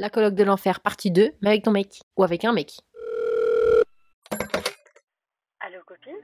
La colloque de l'enfer, partie 2, mais avec ton mec. Ou avec un mec. Allô, copine?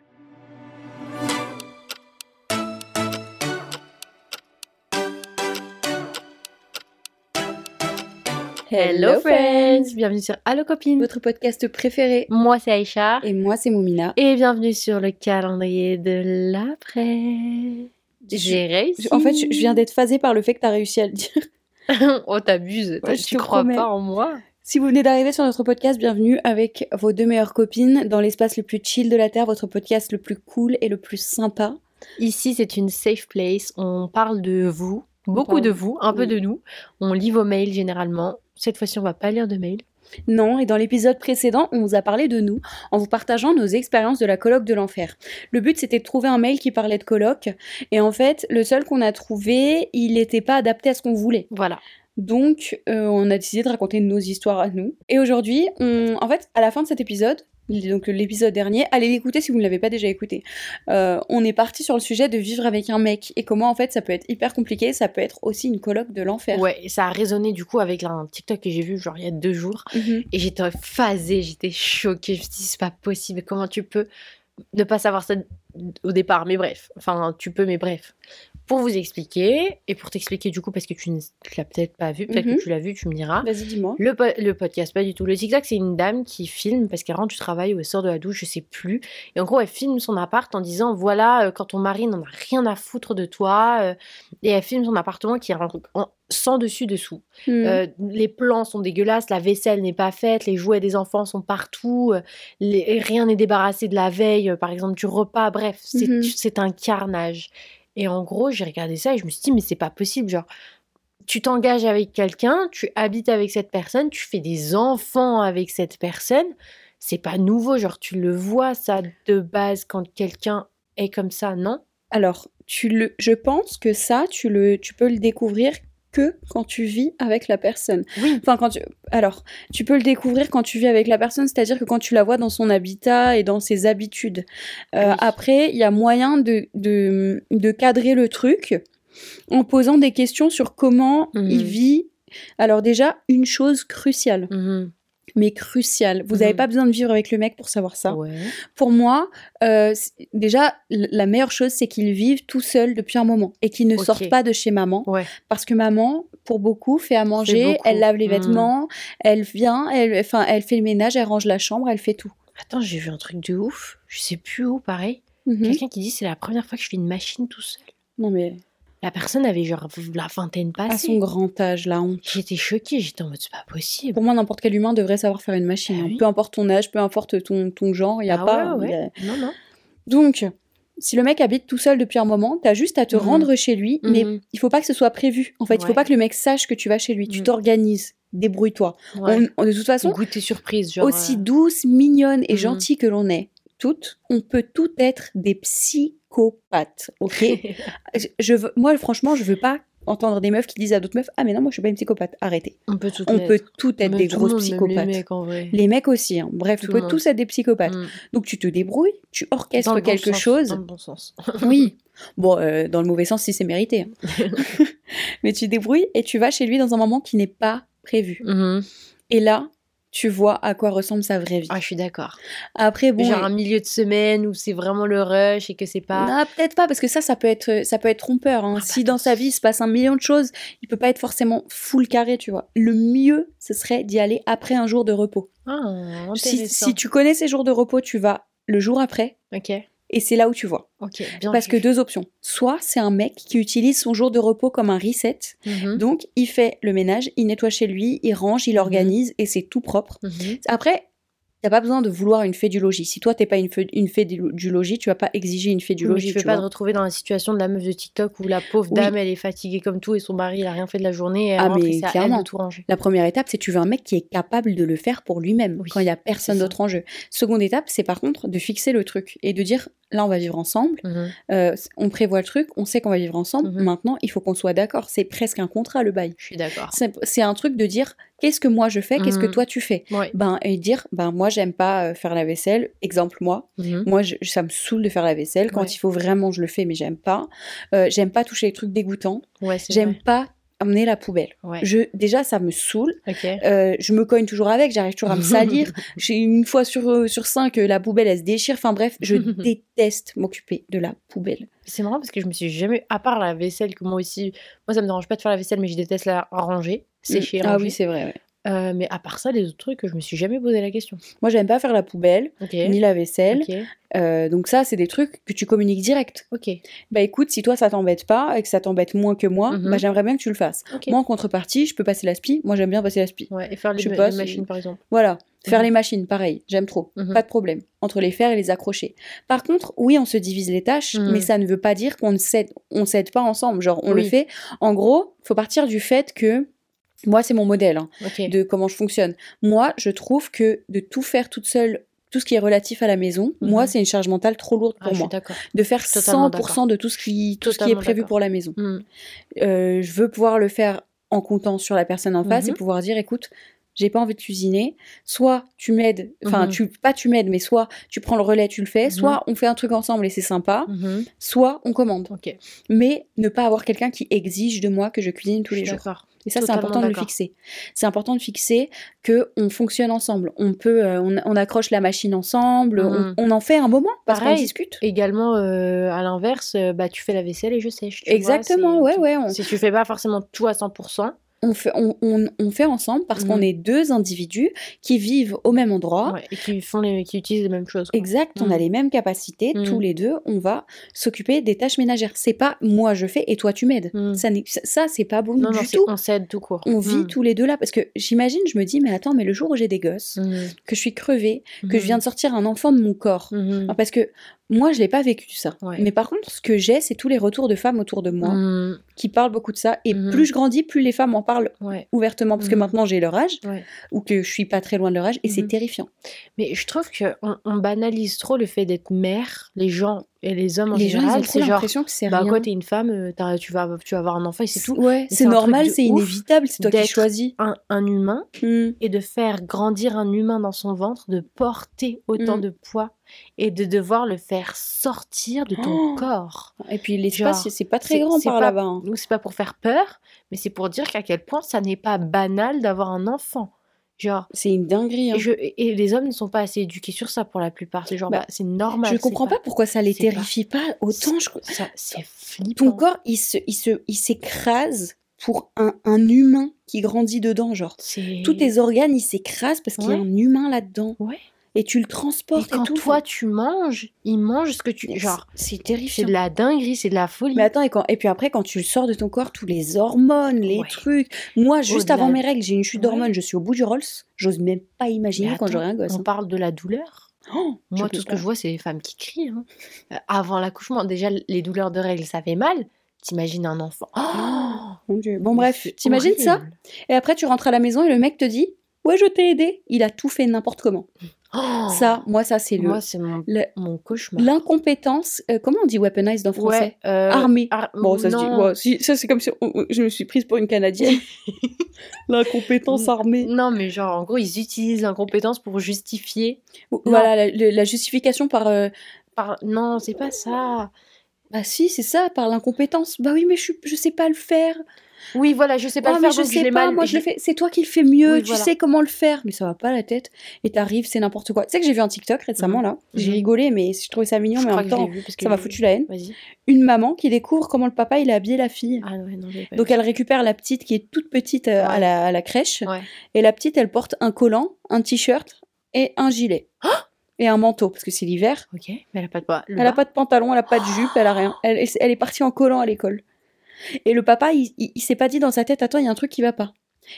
Hello friends Bienvenue sur Allo Copine. Votre podcast préféré. Moi c'est Aïcha. Et moi c'est Moumina. Et bienvenue sur le calendrier de l'après. J'ai réussi. En fait, je je viens d'être phasée par le fait que tu as réussi à le dire. oh t'abuses. Ouais, tu crois promets. pas en moi Si vous venez d'arriver sur notre podcast, bienvenue avec vos deux meilleures copines dans l'espace le plus chill de la Terre, votre podcast le plus cool et le plus sympa. Ici c'est une safe place. On parle de vous. Beaucoup de vous, un peu oui. de nous. On lit vos mails généralement. Cette fois-ci, on va pas lire de mails. Non, et dans l'épisode précédent, on vous a parlé de nous en vous partageant nos expériences de la colloque de l'enfer. Le but, c'était de trouver un mail qui parlait de colloque, et en fait, le seul qu'on a trouvé, il n'était pas adapté à ce qu'on voulait. Voilà. Donc, euh, on a décidé de raconter nos histoires à nous. Et aujourd'hui, on... en fait, à la fin de cet épisode, donc l'épisode dernier, allez l'écouter si vous ne l'avez pas déjà écouté. Euh, on est parti sur le sujet de vivre avec un mec et comment en fait ça peut être hyper compliqué, ça peut être aussi une colloque de l'enfer. Ouais, et ça a résonné du coup avec un TikTok que j'ai vu genre il y a deux jours. Mhm. Et j'étais phasée, j'étais choquée. Je me suis dit, c'est pas possible. Comment tu peux ne pas savoir ça au départ? Mais bref, enfin, tu peux, mais bref. Pour vous expliquer, et pour t'expliquer du coup, parce que tu ne l'as peut-être pas vu, peut-être Mhm. que tu l'as vu, tu me diras. Vas-y, dis-moi. Le, po- le podcast, pas du tout. Le TikTok, c'est une dame qui filme parce qu'elle rentre du travail ou elle sort de la douche, je sais plus. Et en gros, elle filme son appart en disant voilà, euh, quand ton mari n'en a rien à foutre de toi. euh, et elle filme son appartement qui est en- en- sans dessus-dessous. Mhm. Euh, les plans sont dégueulasses, la vaisselle n'est pas faite, les jouets des enfants sont partout, les- rien n'est débarrassé de la veille, par exemple du repas, bref, c'est Mhm. c'est un carnage. Et en gros, j'ai regardé ça et je me suis dit, mais c'est pas possible, genre, tu t'engages avec quelqu'un, tu habites avec cette personne, tu fais des enfants avec cette personne, c'est pas nouveau, genre, tu le vois ça de base quand quelqu'un est comme ça, non? Alors, tu le, je pense que ça, tu le, tu peux le découvrir que quand tu vis avec la personne. Oui. Enfin, quand tu, alors, tu peux le découvrir quand tu vis avec la personne, c'est-à-dire que quand tu la vois dans son habitat et dans ses habitudes. Euh, Oui. Après, il y a moyen de, de, de cadrer le truc en posant des questions sur comment Mhm. il vit. Alors déjà, une chose cruciale, Mhm. Mais cruciale, vous n'avez Mhm. pas besoin de vivre avec le mec pour savoir ça. Ouais. Pour moi, euh, déjà, la meilleure chose, c'est qu'ils vivent tout seuls depuis un moment et qu'ils ne Ok. sortent pas de chez maman. Ouais. Parce que maman, pour beaucoup, fait à manger, elle lave les Mm. vêtements, elle vient, elle, enfin, elle fait le ménage, elle range la chambre, elle fait tout. Attends, j'ai vu un truc de ouf, je sais plus où, pareil. Mhm. Quelqu'un qui dit c'est la première fois que je fais une machine tout seul. Non mais La personne avait genre la vingtaine à passée. son grand âge, la honte. J'étais choquée, j'étais en mode c'est pas possible. Pour moi, n'importe quel humain devrait savoir faire une machine. Ah hein. oui. Peu importe ton âge, peu importe ton, ton genre, il y a Ah pas. ouais, il y a- ouais. Non, non. Donc, si le mec habite tout seul depuis un moment, t'as juste à te Mhm. rendre chez lui, mais Mhm. il faut pas que ce soit prévu. En fait, il faut Ouais. pas que le mec sache que tu vas chez lui. Tu Mhm. t'organises, débrouille-toi. Ouais. De toute façon, Goûter surprise, genre. aussi euh, douce, mignonne et gentille que l'on est, toutes, on peut toutes être des psychopathes, ok je, veux, Moi, franchement, je veux pas entendre des meufs qui disent à d'autres meufs Ah, mais non, moi, je suis pas une psychopathe. Arrêtez. on peut tout On peut toutes être des tout le grosses monde, psychopathes. Les mecs en vrai. Les mecs aussi, hein. bref, Tout on peut monde. tous être des psychopathes. Mm. Donc tu te débrouilles, tu Dans orchestres bon quelque sens, chose. Dans le bon sens. Oui. Bon, euh, dans le mauvais sens si c'est mérité. hein. Mais tu te débrouilles et tu vas chez lui dans un moment qui n'est pas prévu. Mhm. Et là, tu vois à quoi ressemble sa vraie vie. Ah, je suis d'accord. Après, bon. genre et- un milieu de semaine où c'est vraiment le rush et que c'est pas. Non, peut-être pas, parce que ça, ça peut être, ça peut être trompeur. hein. Ah bah si dans sa vie il se passe un million de choses, il peut pas être forcément full carré, tu vois. Le mieux, ce serait d'y aller après un jour de repos. Ah, Si, intéressant. si tu connais ces jours de repos, tu vas le jour après, Ok, et c'est là où tu vois. ok, bien Parce que deux options. Soit c'est un mec qui utilise son jour de repos comme un reset, Mhm. donc il fait le ménage, il nettoie chez lui, il range, il organise, et c'est tout propre. Mhm. Après, t'as pas besoin de vouloir une fée du logis. Si toi t'es pas une fée, une logis, tu vas pas exiger une fée du mais logis. tu veux tu pas vois. te retrouver dans la situation de la meuf de TikTok où la pauvre Oui. dame elle est fatiguée comme tout et son mari il a rien fait de la journée et elle Ah, rentre mais elle clairement. de tout ranger. La première étape, c'est tu veux un mec qui est capable de le faire pour lui-même Oui, quand il y a personne d'autre en jeu. Seconde étape, c'est par contre de fixer le truc et de dire là on va vivre ensemble, Mhm. euh, on prévoit le truc, on sait qu'on va vivre ensemble. Mhm. Maintenant, il faut qu'on soit d'accord. C'est presque un contrat le bail. Je suis d'accord. C'est un truc de dire qu'est-ce que moi je fais, qu'est-ce que Mhm. toi tu fais? Ouais. Ben et dire ben moi j'aime pas euh, faire la vaisselle. Exemple moi, moi je- ça me saoule de faire la vaisselle. Quand Ouais. il faut vraiment je le fais, mais j'aime pas. Euh, j'aime pas toucher les trucs dégoûtants. Ouais, J'aime pas amener la poubelle. Ouais. Je, déjà, ça me saoule. Euh, je me cogne toujours avec, j'arrive toujours à me salir. J'ai une fois sur, euh, sur cinq, euh, la poubelle, elle se déchire. Enfin bref, je déteste m'occuper de la poubelle. C'est marrant parce que je me suis jamais, à part la vaisselle, que moi aussi, moi ça me dérange pas de faire la vaisselle, mais je déteste la ranger, sécher, ah ranger. oui, c'est vrai. ouais. Euh, mais à part ça, les autres trucs, je me suis jamais posé la question. Moi, j'aime pas faire la poubelle, ni la vaisselle. Euh, donc ça, c'est des trucs que tu communiques direct. Ok. Bah écoute, si toi ça t'embête pas et que ça t'embête moins que moi, Mhm. bah j'aimerais bien que tu le fasses. Moi en contrepartie, je peux passer l'aspi. Moi j'aime bien passer l'aspi. Ouais. Et faire les, Je ma- machines, par exemple. Voilà. Faire Mhm. les machines, pareil, j'aime trop. Mhm. Pas de problème. Entre les faire et les accrocher. Par contre, oui, on se divise les tâches, mais ça ne veut pas dire qu'on ne s'aide, on s'aide pas ensemble. Genre, on le fait. En gros, faut partir du fait que moi, c'est mon modèle hein, de comment je fonctionne. Moi, je trouve que de tout faire toute seule, tout ce qui est relatif à la maison, Mhm. moi, c'est une charge mentale trop lourde Ah, pour je moi. De faire Totalement 100% de tout ce qui, tout ce qui est prévu pour la maison. Hmm. Euh, je veux pouvoir le faire en comptant sur la personne en face Mhm. et pouvoir dire écoute j'ai pas envie de cuisiner. Soit tu m'aides enfin Mhm. tu pas tu m'aides mais soit tu prends le relais tu le fais. Mhm. soit on fait un truc ensemble et c'est sympa. Mhm. soit on commande. Mais ne pas avoir quelqu'un qui exige de moi que je cuisine tous Je les jours. et ça c'est important de le fixer. C'est important de fixer que on fonctionne ensemble. On peut euh, on, on accroche la machine ensemble. On, on en fait un moment parce qu'on discute. Également, euh, à l'inverse, euh, bah, tu fais la vaisselle et je sèche. vois, exactement. Ouais ouais on, Si tu fais pas forcément tout à 100%, on fait, on, on- on fait ensemble parce Mhm. qu'on est deux individus qui vivent au même endroit. ouais, et qui, font les, qui utilisent les mêmes choses. quoi. Exact, on a Mhm. les mêmes capacités, Mhm. tous les deux, on va s'occuper des tâches ménagères. C'est pas moi je fais et toi tu m'aides. Mhm. Ça, n'est- ça, c'est pas bon Non, du non, tout. on s'aide tout court. On vit Mhm. tous les deux là parce que j'imagine, je me dis, mais attends, mais le jour où j'ai des gosses, Mhm. que je suis crevée, que Mhm. je viens de sortir un enfant de mon corps, Mhm. Parce que moi je l'ai pas vécu ça. Ouais. Mais par contre, ce que j'ai, c'est tous les retours de femmes autour de moi Mhm. qui parlent beaucoup de ça. Et Mhm. plus je grandis, plus les femmes en parlent Ouais. ouvertement parce que Mhm. maintenant j'ai leur âge Ouais. ou que je suis pas très loin de leur âge et c'est terrifiant. Mais je trouve qu'on on banalise trop le fait d'être mère, les gens et les hommes en les général. C'est genre, l'impression que c'est bah rien. quoi, t'es une femme, euh, tu vas, tu vas avoir un enfant et c'est tout. Ouais, c'est normal, c'est inévitable, c'est toi qui choisis. Un, un humain Mm. et de faire grandir un humain dans son ventre, de porter autant Mm. de poids et de devoir le faire sortir de ton Oh. corps. Et puis l'espace, c'est pas très grand par là-bas. hein. Donc c'est pas pour faire peur, mais c'est pour dire qu'à quel point ça n'est pas banal d'avoir un enfant. Genre, C'est une dinguerie. hein. et, je, et les hommes ne sont pas assez éduqués sur ça pour la plupart. C'est genre, Bah, bah, c'est normal. je comprends pas, pourquoi ça les pas- terrifie pas, autant. Je... Ça, c'est flippant. Ton corps, il se, il se, il s'écrase pour un, un humain qui grandit dedans, genre. Tous tes organes, ils s'écrasent parce qu'il y a un humain là-dedans. Ouais. Et tu le transportes et, quand tout. toi tu manges, il mange ce que tu. C'est- Genre, c'est c'est terrifiant. de la dinguerie, c'est de la folie. Mais attends, et, quand... et puis après, quand tu le sors de ton corps, tous les hormones, les Ouais. trucs. Moi, juste avant mes règles, j'ai une chute Ouais. d'hormones, je suis au bout du Rolls. J'ose même pas imaginer quand j'aurai un gosse. On hein. parle de la douleur. Oh, Moi, tout ce pas. que je vois, c'est les femmes qui crient. hein. Euh, Avant l'accouchement, déjà, les douleurs de règles, ça fait mal. T'imagines un enfant. Oh Mon Dieu. Bon, bref, c'est t'imagines ça. Et après, tu rentres à la maison et le mec te dit Ouais, je t'ai aidé. Il a tout fait n'importe comment. Oh Ça, moi, ça, c'est le. Moi, c'est mon, le- mon cauchemar. L'incompétence. euh, comment on dit weaponized en français? Ouais, euh, Armée. ar- Bon, ça se dit. non. ouais, si- ça, c'est comme si on- je me suis prise pour une Canadienne. L'incompétence armée. Non, mais genre, en gros, ils utilisent l'incompétence pour justifier. Voilà, la, justification par. euh, Par... Non, c'est pas ça. Bah, si, c'est ça, par l'incompétence. Bah oui, mais je, je sais pas le faire. Oui, voilà, je sais pas le mais faire, je sais pas, mal. moi je le fais. C'est toi qui le fais mieux, Oui, tu voilà. sais comment le faire. Mais ça va pas la tête. Et t'arrives, c'est n'importe quoi. Tu sais que j'ai vu un TikTok récemment Mhm. là. J'ai Mhm. rigolé, mais je trouvais ça mignon, Je mais en même temps, ça m'a foutu la haine. Une maman qui découvre comment le papa il a habillé la fille. Ah ouais, non, pas Donc elle récupère la petite qui est toute petite euh, à, la, à la crèche. Ouais. Et la petite, elle porte un collant, un t-shirt et un gilet. et un manteau, parce que c'est l'hiver. Ok, mais elle a pas de bas. Elle a pas de pantalon, elle a pas de jupe, elle a rien. Elle, elle est partie en collant à l'école. Et le papa, il, il, il s'est pas dit dans sa tête, attends, il y a un truc qui va pas.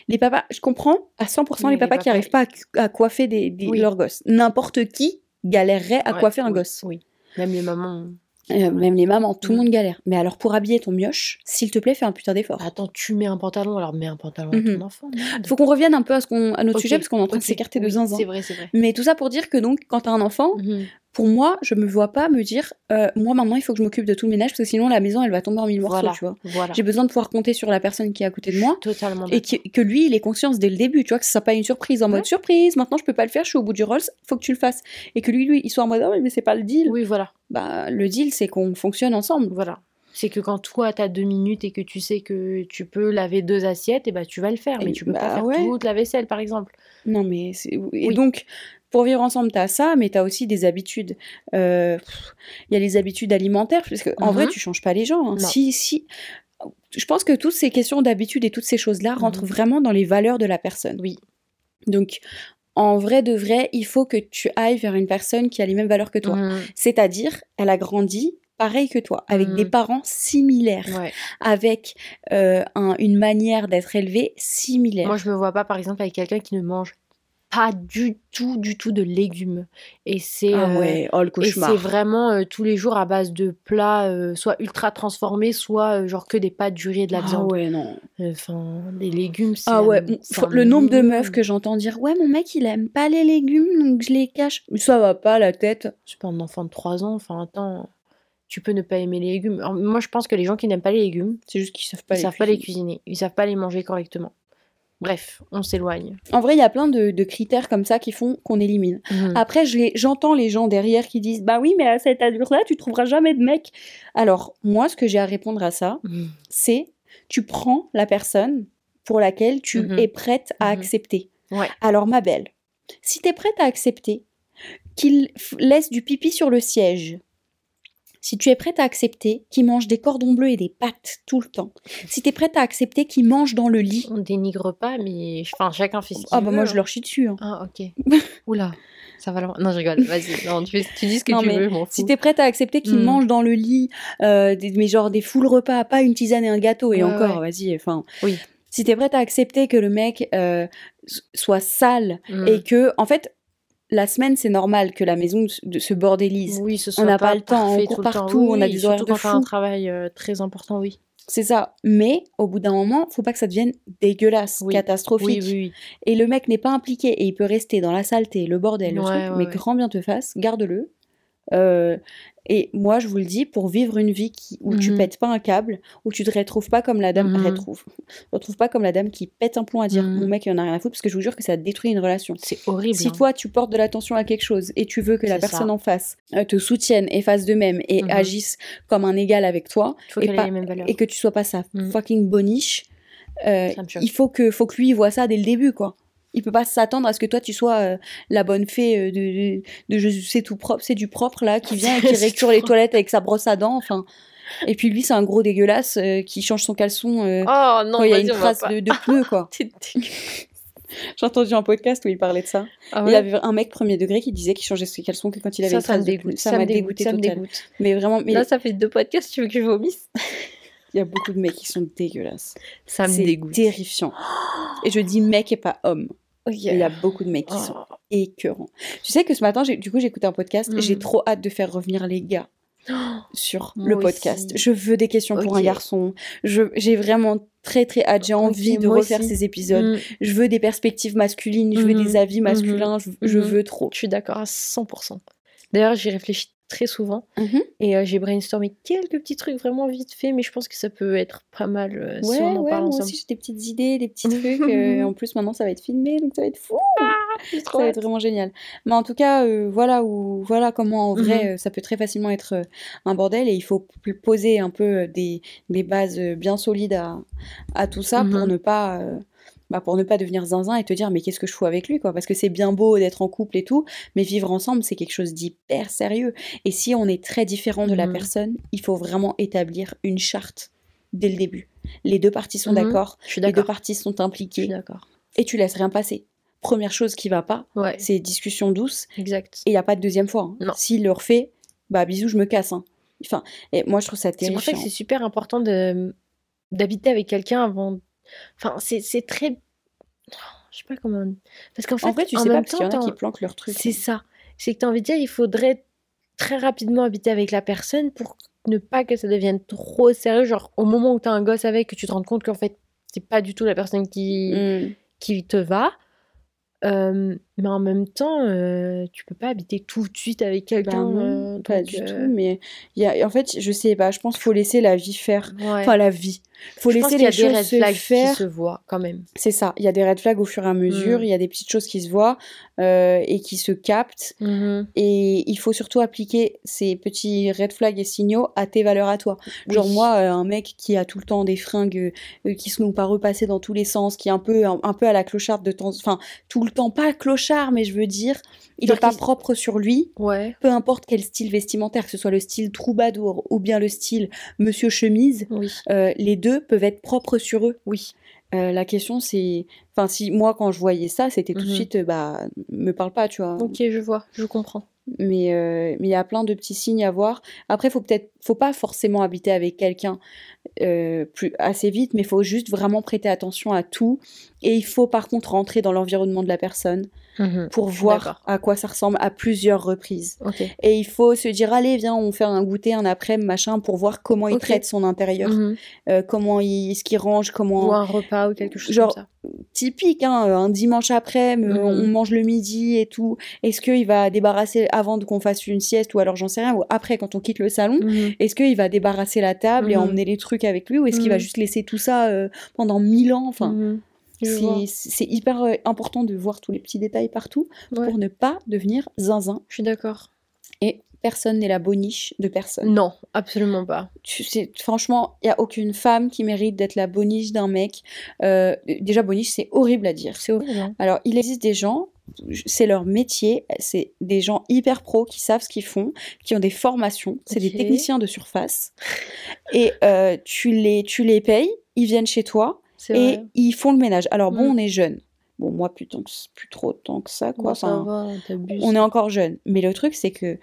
Les papas, je comprends à 100% Mais les les papas qui papas, arrivent pas à, à coiffer des, des- Oui. leurs gosses. N'importe qui galérerait à Ouais, coiffer un oui, gosse. Oui. Même les mamans. Euh, même les mamans, tout le Mm. monde galère. Mais alors pour habiller ton mioche, s'il te plaît, fais un putain d'effort. Attends, tu mets un pantalon, alors mets un pantalon à Mhm. ton enfant. merde. Faut qu'on revienne un peu à, ce qu'on, à notre sujet parce qu'on est en train de s'écarter de zinzin. C'est vrai, c'est vrai. Mais tout ça pour dire que donc, quand t'as un enfant, Mhm. Pour moi, je me vois pas me dire, euh, moi maintenant, il faut que je m'occupe de tout le ménage parce que sinon la maison, elle va tomber en mille morceaux, Voilà. tu vois. Voilà. J'ai besoin de pouvoir compter sur la personne qui est à côté de moi Totalement et que, lui, il ait conscience dès le début, tu vois, que ce soit pas une surprise en mode surprise, maintenant je peux pas le faire, je suis au bout du Rolls, faut que tu le fasses. Et que lui, lui, il soit en mode, oui, mais c'est pas le deal. Oui, voilà. Bah, le deal, c'est qu'on fonctionne ensemble. Voilà. C'est que quand toi, tu as deux minutes et que tu sais que tu peux laver deux assiettes, et bah, tu vas le faire. Mais Et tu peux bah, pas faire ouais. toute la vaisselle, par exemple. Non, mais c'est. Et Oui. donc, pour vivre ensemble, t'as ça, mais t'as aussi des habitudes. Euh, Il y a les habitudes alimentaires, parce que en vrai, Mhm. tu changes pas les gens. hein. Si, si. Je pense que toutes ces questions d'habitude et toutes ces choses-là rentrent Mhm. vraiment dans les valeurs de la personne. Oui. Donc, en vrai de vrai, il faut que tu ailles vers une personne qui a les mêmes valeurs que toi. Mhm. C'est-à-dire, elle a grandi pareil que toi, avec des parents similaires, Ouais. avec euh, un- une manière d'être élevé similaire. Moi, je me vois pas, par exemple, avec quelqu'un qui ne mange pas du tout, du tout de légumes. Et c'est ah euh, ouais, oh c'est vraiment euh, tous les jours à base de plats, euh, soit ultra transformés, soit euh, genre que des pâtes, du riz et de la Ah viande. ouais, non. Enfin, des légumes, c'est Ah ouais, un le nombre de meufs que j'entends dire Ouais, mon mec il aime pas les légumes donc je les cache. Ça va pas la tête. C'est pas un enfant de 3 ans, enfin, attends, tu peux ne pas aimer les légumes. Alors, moi, je pense que les gens qui n'aiment pas les légumes, C'est juste qu'ils savent pas ils les savent pas les cuisiner. cuisiner, ils savent pas les manger correctement. Bref, on s'éloigne. En vrai, il y a plein de, de critères comme ça qui font qu'on élimine. Mhm. Après, j'entends les gens derrière qui disent Bah oui, mais à cette allure-là, tu trouveras jamais de mec. Alors, moi, ce que j'ai à répondre à ça, Mhm. c'est tu prends la personne pour laquelle tu Mhm. es prête à accepter. Ouais. Alors, ma belle, si tu es prête à accepter qu'il laisse du pipi sur le siège, si tu es prête à accepter qu'il mange des cordons bleus et des pâtes tout le temps, si tu es prête à accepter qu'il mange dans le lit, On dénigre pas, mais enfin, chacun fait ce qu'il ah bah veut, moi hein. je leur chie dessus. hein. Ah, ok. Oula, ça va loin. Non, je rigole, vas-y. Non, tu, fais- tu dis ce que Non, tu veux. Si t'es prête à accepter qu'il Mm. mange dans le lit, euh, des, mais genre des full repas, pas une tisane et un gâteau, et Ouais, encore, vas-y, enfin. Oui. Si t'es prête à accepter que le mec euh, soit sale Mm. et que, en fait, la semaine c'est normal que la maison se bordélise. Oui, ce on n'a pas le temps, on court partout, Oui, on a des horaires de t'as un fou. travail euh, très important, oui. C'est ça. Mais au bout d'un moment, faut pas que ça devienne dégueulasse, Oui. catastrophique. Oui, oui, oui. Et le mec n'est pas impliqué et il peut rester dans la saleté, le bordel, le truc, ouais, mais ouais. grand bien te fasse, garde-le. Euh, et moi, je vous le dis, pour vivre une vie qui, où tu Mhm. pètes pas un câble, où tu te retrouves pas comme la dame, Mhm. retrouve, retrouve pas comme la dame qui pète un plomb à dire Mhm. mon mec il en a rien à foutre, parce que je vous jure que ça détruit une relation. C'est horrible. Si hein. toi tu portes de l'attention à quelque chose et tu veux que la ça. personne en face euh, te soutienne et fasse de même et Mhm. agisse comme un égal avec toi faut et pas- et que tu sois pas sa fucking boniche, euh, il faut que, faut que lui voit ça dès le début, quoi. Il peut pas s'attendre à ce que toi tu sois euh, la bonne fée euh, de, de, de je sais tout propre, c'est du propre là, qui vient et qui C'est récure les toilettes avec sa brosse à dents, enfin. Et puis lui c'est un gros dégueulasse euh, qui change son caleçon euh, Oh non, quand il y a une trace de, de pneu, quoi. J'ai entendu un podcast où il parlait de ça. Ah Il y avait un mec premier degré qui disait qu'il changeait ses caleçons que quand il avait ça, une ça me trace de dégoûte. pneu. Ça m'a dégoûté Ça me dégoûte. Mais vraiment, mais Là, ça fait deux podcasts, tu veux que je vomisse? Il y a beaucoup de mecs qui sont dégueulasses. Ça me C'est dégoûte. terrifiant. Et je dis mec et pas homme. Il y a beaucoup de mecs qui sont Oh. écœurants. Tu sais que ce matin, du coup, écouté un podcast j'ai Mhm. trop hâte de faire revenir les gars sur le podcast. aussi. Je veux des questions pour un garçon. J'ai vraiment très très hâte. J'ai envie de refaire aussi. ces épisodes. Mm, Je veux des perspectives masculines. Je veux des avis Mhm. masculins. Je, je Mhm. veux trop. Je suis d'accord à 100%. D'ailleurs, j'y réfléchis très souvent Mhm. et euh, j'ai brainstormé quelques petits trucs vraiment vite fait, mais je pense que ça peut être pas mal euh, si Ouais, on en ouais, parle moi ensemble. aussi j'ai des petites idées, des petits trucs. euh, en plus, maintenant ça va être filmé, donc ça va être fou. J'ai Ça va être vraiment génial. Mais en tout cas, voilà où, voilà comment en vrai Mhm. euh, ça peut très facilement être un bordel et il faut poser un peu des, des bases bien solides à, à tout ça pour Mhm. ne pas bah, pour ne pas devenir zinzin et te dire mais qu'est-ce que je fous avec lui quoi? Parce que c'est bien beau d'être en couple et tout mais vivre ensemble c'est quelque chose d'hyper sérieux et si on est très différent de la Mhm. personne il faut vraiment établir une charte dès le début les deux parties sont Mhm. d'accord les deux parties sont impliquées et tu laisses rien passer première chose qui va pas Ouais, c'est discussion douce exact. et il n'y a pas de deuxième fois. hein. S'il le refait, bah bisous, je me casse. hein. Enfin, et moi je trouve ça C'est pour ça terrifiant. que c'est super important de d'habiter avec quelqu'un avant. Enfin, c'est c'est très. Je sais pas comment. Parce qu'en fait, en vrai, tu en sais pas même parce qu'il y en temps, a qui planquent leur truc. C'est ça. C'est que tu as envie de dire, il faudrait très rapidement habiter avec la personne pour ne pas que ça devienne trop sérieux. Genre, au moment où tu as un gosse avec, que tu te rends compte qu'en fait, c'est pas du tout la personne qui, Mm. qui te va. Euh, Mais en même temps, euh, tu peux pas habiter tout de suite avec Bah quelqu'un. euh, pas du euh, tout. Mais il y a, en fait, je sais pas, je pense qu'il faut laisser la vie faire. ouais. Enfin, la vie. faut Je pense laisser qu'il y a les des choses red se flags faire. qui se voient quand même. C'est ça. Il y a des red flags au fur et à mesure. Mm. Il y a des petites choses qui se voient euh, et qui se captent. Et il faut surtout appliquer ces petits red flags et signaux à tes valeurs à toi. Genre moi, un mec qui a tout le temps des fringues qui se n'ont pas repassées dans tous les sens, qui est un peu, un, un peu à la clocharde de temps... Enfin, tout le temps, pas clochard, mais je veux dire, il n'est pas propre sur lui. Ouais. Peu importe quel style vestimentaire, que ce soit le style troubadour ou bien le style monsieur chemise, Oui. euh, les deux peuvent être propres sur eux. Oui. Euh, la question c'est, enfin si moi quand je voyais ça, c'était tout de Mhm. suite, euh, bah me parle pas, tu vois. Ok, je vois. Je comprends. Mais euh, mais il y a plein de petits signes à voir. Après, faut peut-être, faut pas forcément habiter avec quelqu'un euh, plus assez vite, mais faut juste vraiment prêter attention à tout. Et il faut par contre rentrer dans l'environnement de la personne pour Je suis voir à quoi ça ressemble à plusieurs reprises. Et il faut se dire, allez, viens, on fait un goûter, un après, machin, pour voir comment il traite son intérieur, Mhm. euh, comment il, ce qu'il range, comment. Ou un repas ou quelque chose Genre, comme ça. typique, hein, euh, un dimanche après, Mhm. on mange le midi et tout. Est-ce qu'il va débarrasser avant qu'on fasse une sieste ou alors j'en sais rien, ou après quand on quitte le salon Mhm. Est-ce qu'il va débarrasser la table et Mhm. emmener les trucs avec lui ou est-ce qu'il va Mhm. juste laisser tout ça euh, pendant mille ans Enfin, Mhm. C'est hyper euh, important de voir tous les petits détails partout Ouais. pour ne pas devenir zinzin. Je suis d'accord. Et personne n'est la boniche de personne. Non, absolument pas. Tu sais, franchement, il y a aucune femme qui mérite d'être la boniche d'un mec. Euh, déjà, boniche, c'est horrible à dire. C'est horrible. hein. Alors, il existe des gens, c'est leur métier, c'est des gens hyper pros qui savent ce qu'ils font, qui ont des formations, c'est des techniciens de surface. Et euh, tu, les, tu les payes, ils viennent chez toi et vrai. ils font le ménage. Alors, bon, Mm. on est jeune. Bon, moi, plus, tant que- plus trop tant que ça, quoi. Bon, ça Enfin, va, t'abuses. on est encore jeune. Mais le truc, c'est que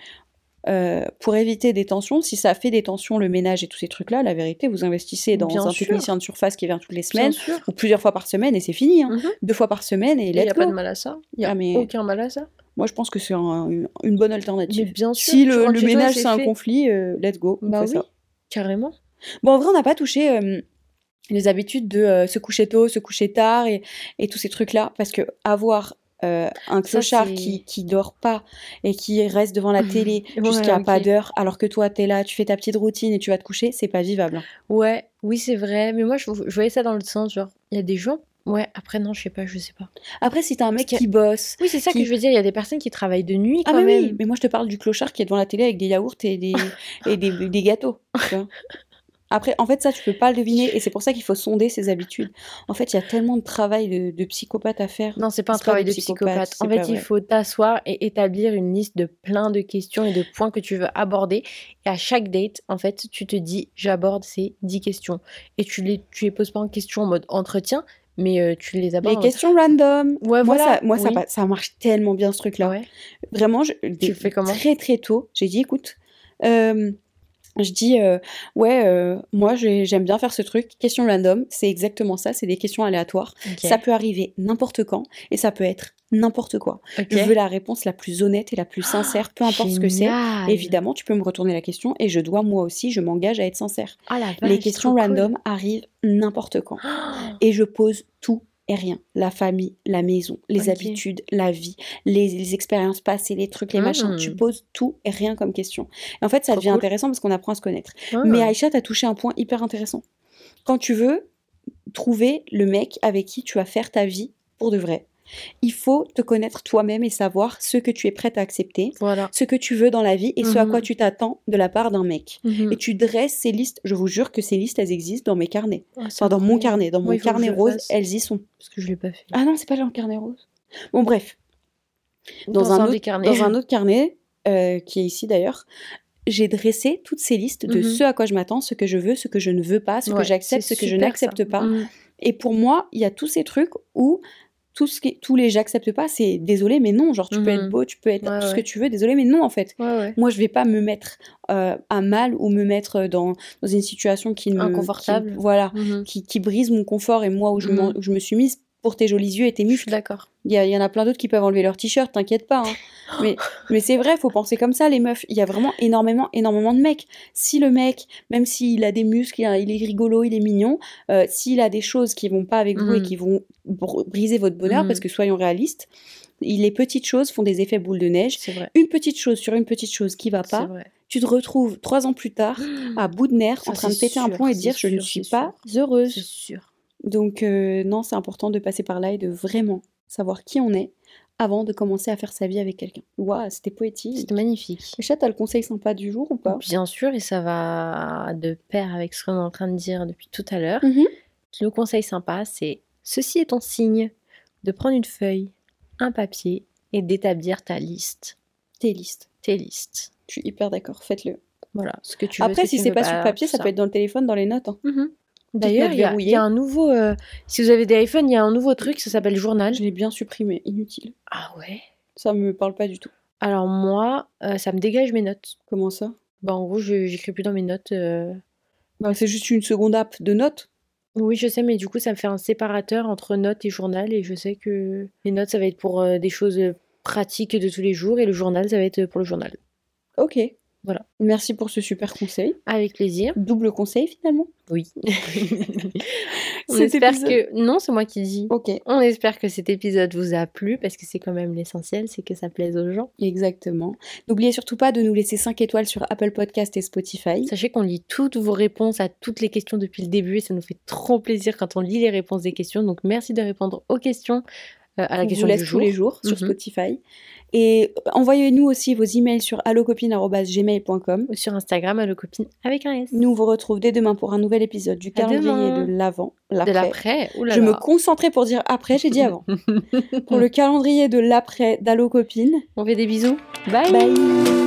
euh, pour éviter des tensions, si ça fait des tensions, le ménage et tous ces trucs-là, la vérité, vous investissez dans Bien un sûr. technicien de surface qui vient toutes les semaines, ou plusieurs fois par semaine, et c'est fini. hein. Mhm. Deux fois par semaine, et Il n'y a pas de mal à ça. Il n'y a Ah, mais- aucun mal à ça. Moi, je pense que c'est un- une, bonne Mais alternative. bien sûr. Si le, ménage, c'est c'est un fait. conflit, euh, let's go. on Bah fait oui, ça. carrément. Bon, en vrai, on n'a pas touché euh, les habitudes de euh, se coucher tôt, se coucher tard et, et tous ces trucs-là. Parce que avoir euh, un clochard qui, qui dort pas et qui reste devant la télé Ouais, jusqu'à pas d'heure, alors que toi, t'es là, tu fais ta petite routine et tu vas te coucher, c'est pas vivable. Ouais, oui, c'est vrai. Mais moi, je, je voyais ça dans le sens, genre, il y a des gens. Ouais, après, non, je sais pas, je sais pas. Après, si t'as un mec que- qui bosse. Oui, c'est ça Qui- que je veux dire. Il y a des personnes qui travaillent de nuit Ah, mais même. oui, mais moi je te parle du clochard qui est devant la télé avec des yaourts et des, et des, des gâteaux. Après, en fait, ça, tu peux pas le deviner et c'est pour ça qu'il faut sonder ses habitudes. En fait, il y a tellement de travail de, de psychopathe à faire. Non, c'est pas un pas travail de psychopathe, En fait, il vrai. faut t'asseoir et établir une liste de plein de questions et de points que tu veux aborder. Et à chaque date, en fait, tu te dis, j'aborde ces 10 questions. Et tu les, tu les poses pas en question en mode entretien, mais euh, tu les abordes. Les questions random. Ouais, moi, voilà. ça, moi ça, oui. pa- ça marche tellement bien ce truc-là. Ouais. Vraiment, je, des- fais comment? très très tôt, j'ai dit écoute, euh, je dis euh, ouais, euh, moi j'ai- j'aime bien faire ce truc. Question random, c'est exactement ça, c'est des questions aléatoires. Ça peut arriver n'importe quand et ça peut être n'importe quoi. Ok. Je veux la réponse la plus honnête et la plus sincère, peu importe ce que c'est. Évidemment, tu peux me retourner la question et je dois moi aussi, je m'engage à être sincère. Ah Les questions cool. random arrivent n'importe quand Oh, et je pose tout et rien. La famille, la maison, les habitudes, la vie, les, les expériences passées, les trucs, les machins. Mm. Tu poses tout et rien comme question. Et en fait, ça Trop devient cool. intéressant parce qu'on apprend à se connaître. Mais Aïcha, t'as touché un point hyper intéressant. Quand tu veux trouver le mec avec qui tu vas faire ta vie pour de vrai, il faut te connaître toi-même et savoir ce que tu es prête à accepter, Voilà. ce que tu veux dans la vie et ce à Mhm. quoi tu t'attends de la part d'un mec. Mhm. Et tu dresses ces listes, je vous jure que ces listes, elles existent dans mes carnets. Ah, Enfin, dans mon carnet, dans mon carnet rose, elles y sont. Parce que je l'ai pas fait. Ah non, c'est pas dans le carnet rose. Bon, bref. Dans, un, autre, carnets. dans un autre carnet, euh, qui est ici d'ailleurs, j'ai dressé toutes ces listes de Mhm. ce à quoi je m'attends, ce que je veux, ce que je ne veux pas, ce que j'accepte, ce que je n'accepte pas. Et pour moi, il y a tous ces trucs où tout ce qui, tous les j'accepte pas, c'est désolé, mais non. Genre, tu peux Mhm. être beau, tu peux être Ouais, tout ce que tu veux, désolé, mais non, en fait. Ouais. Moi, je vais pas me mettre euh, à mal ou me mettre dans, dans une situation qui me. Inconfortable. qui- voilà. Mhm. Qui, qui brise mon confort et moi où je, Mhm. où je me suis mise pour tes jolis yeux et tes muscles. d'accord. Il y, y en a plein d'autres qui peuvent enlever leur t-shirt, t'inquiète pas. hein. Mais, mais c'est vrai, faut penser comme ça, les meufs. Il y a vraiment énormément, énormément de mecs. Si le mec, même s'il a des muscles, il, a- il est rigolo, il est mignon, euh, s'il a des choses qui vont pas avec vous et Mhm. qui vont br- briser votre bonheur, Mhm. parce que soyons réalistes, Les petites choses font des effets boule de neige. C'est vrai. Une petite chose sur une petite chose qui va C'est pas, tu te retrouves trois ans plus tard à bout de nerfs Ça, en train de c'est péter un plomb et de c'est dire je ne suis c'est pas C'est heureuse. sûr. Donc euh, non, c'est important de passer par là et de vraiment savoir qui on est avant de commencer à faire sa vie avec quelqu'un. Waouh, c'était poétique. C'était magnifique. Chat, t'as le conseil sympa du jour ou pas? Bien sûr, et ça va de pair avec ce qu'on est en train de dire depuis tout à l'heure. Mhm. Le conseil sympa, c'est ceci est ton signe de prendre une feuille, un papier et d'établir ta liste, Tes listes. tes listes. Je suis hyper d'accord, faites-le. Voilà, ce que tu veux. Après, ce que si c'est veux pas sur papier, ça, peut être dans le téléphone, dans les notes. hein. Mhm. D'ailleurs, il y, a- y un nouveau. euh, si vous avez des iPhones, il y a un nouveau truc, ça s'appelle journal. Je l'ai bien supprimé, inutile. Ah ouais? Ça me parle pas du tout. Alors moi, euh, ça me dégage mes notes. Comment ça? Bah, en gros, je j'écris plus dans mes notes. euh. bah, C'est juste une seconde app de notes? Oui, je sais, mais du coup, ça me fait un séparateur entre notes et journal. Et je sais que les notes, ça va être pour des choses pratiques de tous les jours. Et le journal, ça va être pour le journal. Ok. Voilà. Merci pour ce super conseil. Avec plaisir. Double conseil finalement. Oui. On espère épisode- que... Non, c'est moi qui dis. Ok. On espère que cet épisode vous a plu parce que c'est quand même l'essentiel, c'est que ça plaise aux gens. Exactement. N'oubliez surtout pas de nous laisser 5 étoiles sur Apple Podcast et Spotify. Sachez qu'on lit toutes vos réponses à toutes les questions depuis le début et ça nous fait trop plaisir quand on lit les réponses des questions. Donc merci de répondre aux questions, euh, à la On question vous laisse du tous les jours sur Mhm. Spotify. Et envoyez-nous aussi vos emails sur allocopine.gmail.com. Sur Instagram, copines avec un S. Nous vous retrouve dès demain pour un nouvel épisode du À calendrier demain. de l'avant. De l'après. Je me concentrais pour dire après, j'ai dit avant. pour le calendrier de l'après d'Allo Copine. On fait des bisous. Bye. Bye